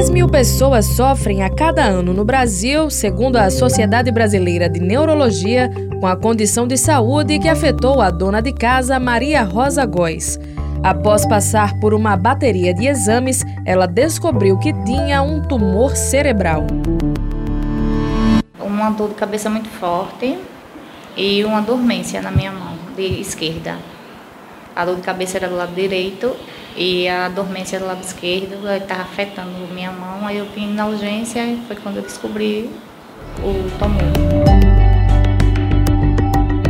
10 mil pessoas sofrem a cada ano no Brasil, segundo a Sociedade Brasileira de Neurologia, com a condição de saúde que afetou a dona de casa Maria Rosa Góes. Após passar por uma bateria de exames, ela descobriu que tinha um tumor cerebral. Uma dor de cabeça muito forte e uma dormência na minha mão de esquerda. A dor de cabeça era do lado direito e a dormência do lado esquerdo estava afetando minha mão. Aí eu vim na urgência e foi quando eu descobri o tumor.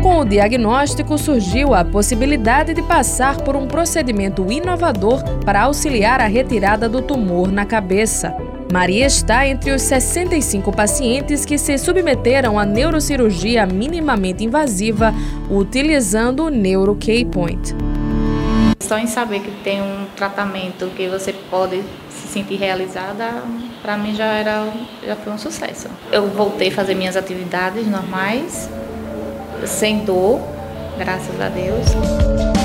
Com o diagnóstico, surgiu a possibilidade de passar por um procedimento inovador para auxiliar a retirada do tumor na cabeça. Maria está entre os 65 pacientes que se submeteram à neurocirurgia minimamente invasiva utilizando o Neuro K-Point. Só em saber que tem um tratamento que você pode se sentir realizada, para mim já era já foi um sucesso. Eu voltei a fazer minhas atividades normais, sem dor, graças a Deus.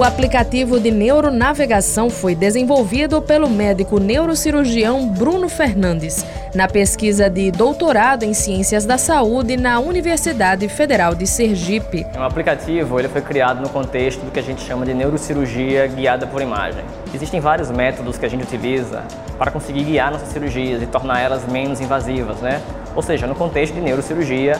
O aplicativo de neuronavegação foi desenvolvido pelo médico neurocirurgião Bruno Fernandes, na pesquisa de doutorado em Ciências da Saúde na Universidade Federal de Sergipe. O aplicativo ele foi criado no contexto do que a gente chama de neurocirurgia guiada por imagem. Existem vários métodos que a gente utiliza para conseguir guiar nossas cirurgias e tornar elas menos invasivas, né? Ou seja, no contexto de neurocirurgia,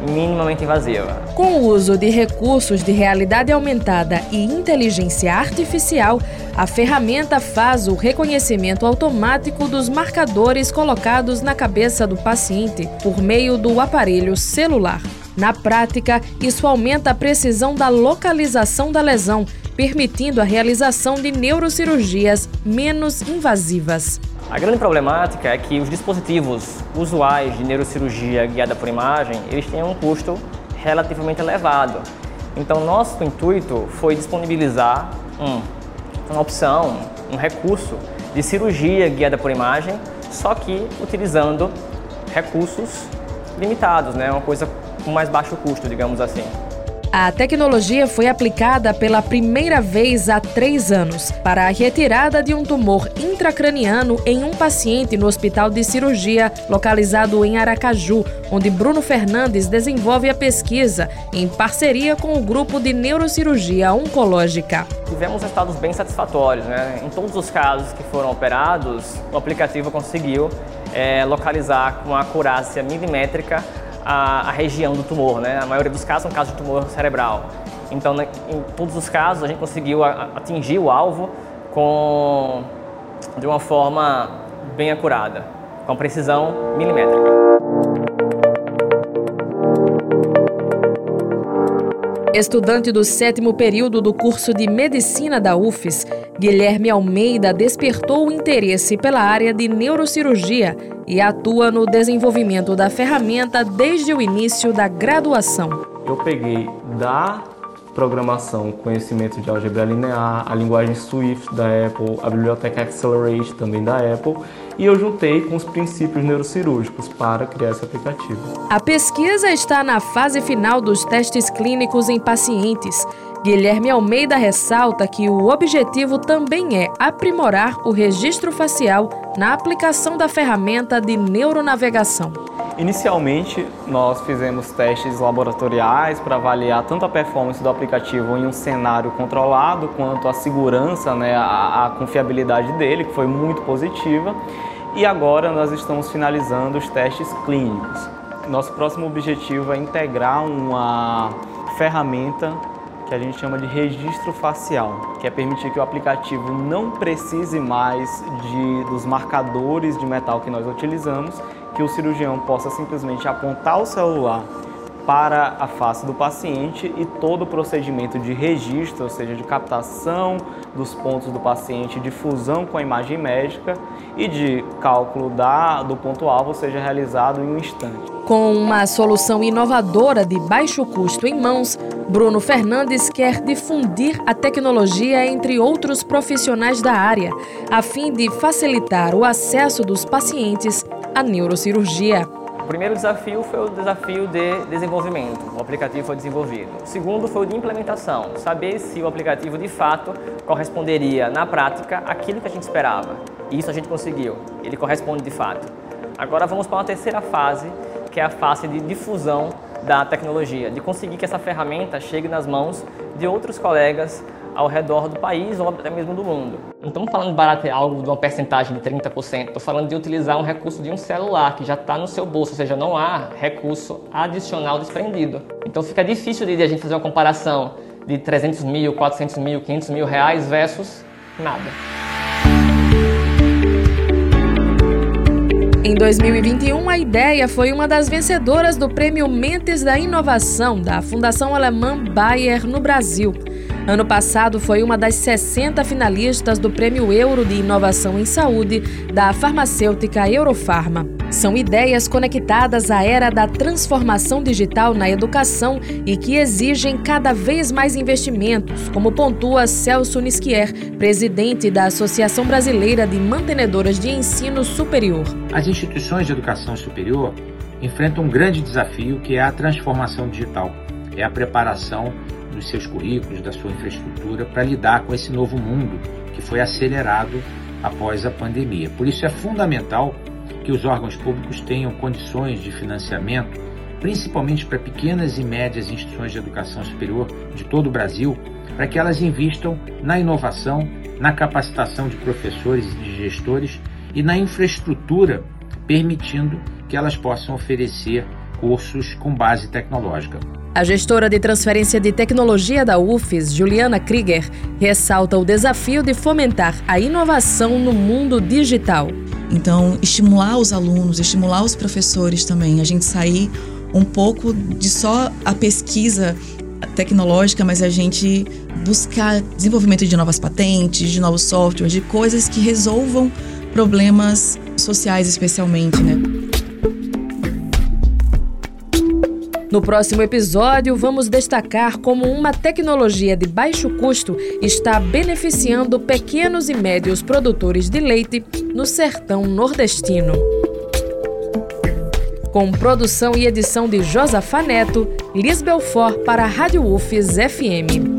minimamente invasiva. Com o uso de recursos de realidade aumentada e inteligência artificial, a ferramenta faz o reconhecimento automático dos marcadores colocados na cabeça do paciente por meio do aparelho celular. Na prática, isso aumenta a precisão da localização da lesão, permitindo a realização de neurocirurgias menos invasivas. A grande problemática é que os dispositivos usuais de neurocirurgia guiada por imagem, eles têm um custo relativamente elevado. Então, nosso intuito foi disponibilizar um, uma opção, um recurso de cirurgia guiada por imagem, só que utilizando recursos limitados, né? uma coisa com mais baixo custo, digamos assim. A tecnologia foi aplicada pela primeira vez há três anos para a retirada de um tumor intracraniano em um paciente no Hospital de Cirurgia localizado em Aracaju, onde Bruno Fernandes desenvolve a pesquisa em parceria com o grupo de neurocirurgia oncológica. Tivemos resultados bem satisfatórios. Né? Em todos os casos que foram operados, o aplicativo conseguiu é, localizar com acurácia milimétrica a, a, região do tumor, né? A maioria dos casos são casos de tumor cerebral. Então, né, em todos os casos, a gente conseguiu atingir o alvo com, de uma forma bem acurada, com precisão milimétrica. Estudante do sétimo período do curso de Medicina da UFES, Guilherme Almeida despertou o interesse pela área de neurocirurgia e atua no desenvolvimento da ferramenta desde o início da graduação. Eu peguei da programação, conhecimento de álgebra linear, a linguagem Swift da Apple, a biblioteca Accelerate também da Apple, e eu juntei com os princípios neurocirúrgicos para criar esse aplicativo. A pesquisa está na fase final dos testes clínicos em pacientes Guilherme Almeida ressalta que o objetivo também é aprimorar o registro facial na aplicação da ferramenta de neuronavegação. Inicialmente, nós fizemos testes laboratoriais para avaliar tanto a performance do aplicativo em um cenário controlado, quanto a segurança, né, a, a confiabilidade dele, que foi muito positiva. E agora nós estamos finalizando os testes clínicos. Nosso próximo objetivo é integrar uma ferramenta que a gente chama de registro facial, que é permitir que o aplicativo não precise mais de, dos marcadores de metal que nós utilizamos, que o cirurgião possa simplesmente apontar o celular para a face do paciente e todo o procedimento de registro, ou seja, de captação dos pontos do paciente, de fusão com a imagem médica e de cálculo da, do ponto-alvo seja realizado em um instante. Com uma solução inovadora de baixo custo em mãos, Bruno Fernandes quer difundir a tecnologia entre outros profissionais da área, a fim de facilitar o acesso dos pacientes à neurocirurgia. O primeiro desafio foi o desafio de desenvolvimento. O aplicativo foi desenvolvido. O segundo foi o de implementação, saber se o aplicativo de fato corresponderia na prática àquilo que a gente esperava. E isso a gente conseguiu. Ele corresponde de fato. Agora vamos para uma terceira fase, que é a fase de difusão da tecnologia, de conseguir que essa ferramenta chegue nas mãos de outros colegas ao redor do país ou até mesmo do mundo. Não estamos falando de baratear algo de uma percentagem de 30%, estou falando de utilizar um recurso de um celular que já está no seu bolso, ou seja, não há recurso adicional desprendido. Então fica difícil de a gente fazer uma comparação de 300 mil, 400 mil, 500 mil reais versus nada. Em 2021, a ideia foi uma das vencedoras do Prêmio Mentes da Inovação da Fundação Alemã Bayer no Brasil. Ano passado foi uma das 60 finalistas do Prêmio Euro de Inovação em Saúde da farmacêutica Eurofarma. São ideias conectadas à era da transformação digital na educação e que exigem cada vez mais investimentos, como pontua Celso Nisquier, presidente da Associação Brasileira de Mantenedoras de Ensino Superior. As instituições de educação superior enfrentam um grande desafio que é a transformação digital. É a preparação dos seus currículos, da sua infraestrutura para lidar com esse novo mundo que foi acelerado após a pandemia. Por isso é fundamental que os órgãos públicos tenham condições de financiamento, principalmente para pequenas e médias instituições de educação superior de todo o Brasil, para que elas investam na inovação, na capacitação de professores e de gestores e na infraestrutura, permitindo que elas possam oferecer cursos com base tecnológica. A gestora de transferência de tecnologia da UFES, Juliana Krieger, ressalta o desafio de fomentar a inovação no mundo digital. Então, estimular os alunos, estimular os professores também, a gente sair um pouco de só a pesquisa tecnológica, mas a gente buscar desenvolvimento de novas patentes, de novos softwares, de coisas que resolvam problemas sociais especialmente, né? No próximo episódio, vamos destacar como uma tecnologia de baixo custo está beneficiando pequenos e médios produtores de leite no sertão nordestino. Com produção e edição de Josafá Neto, Liz Belfort para a Rádio UFES FM.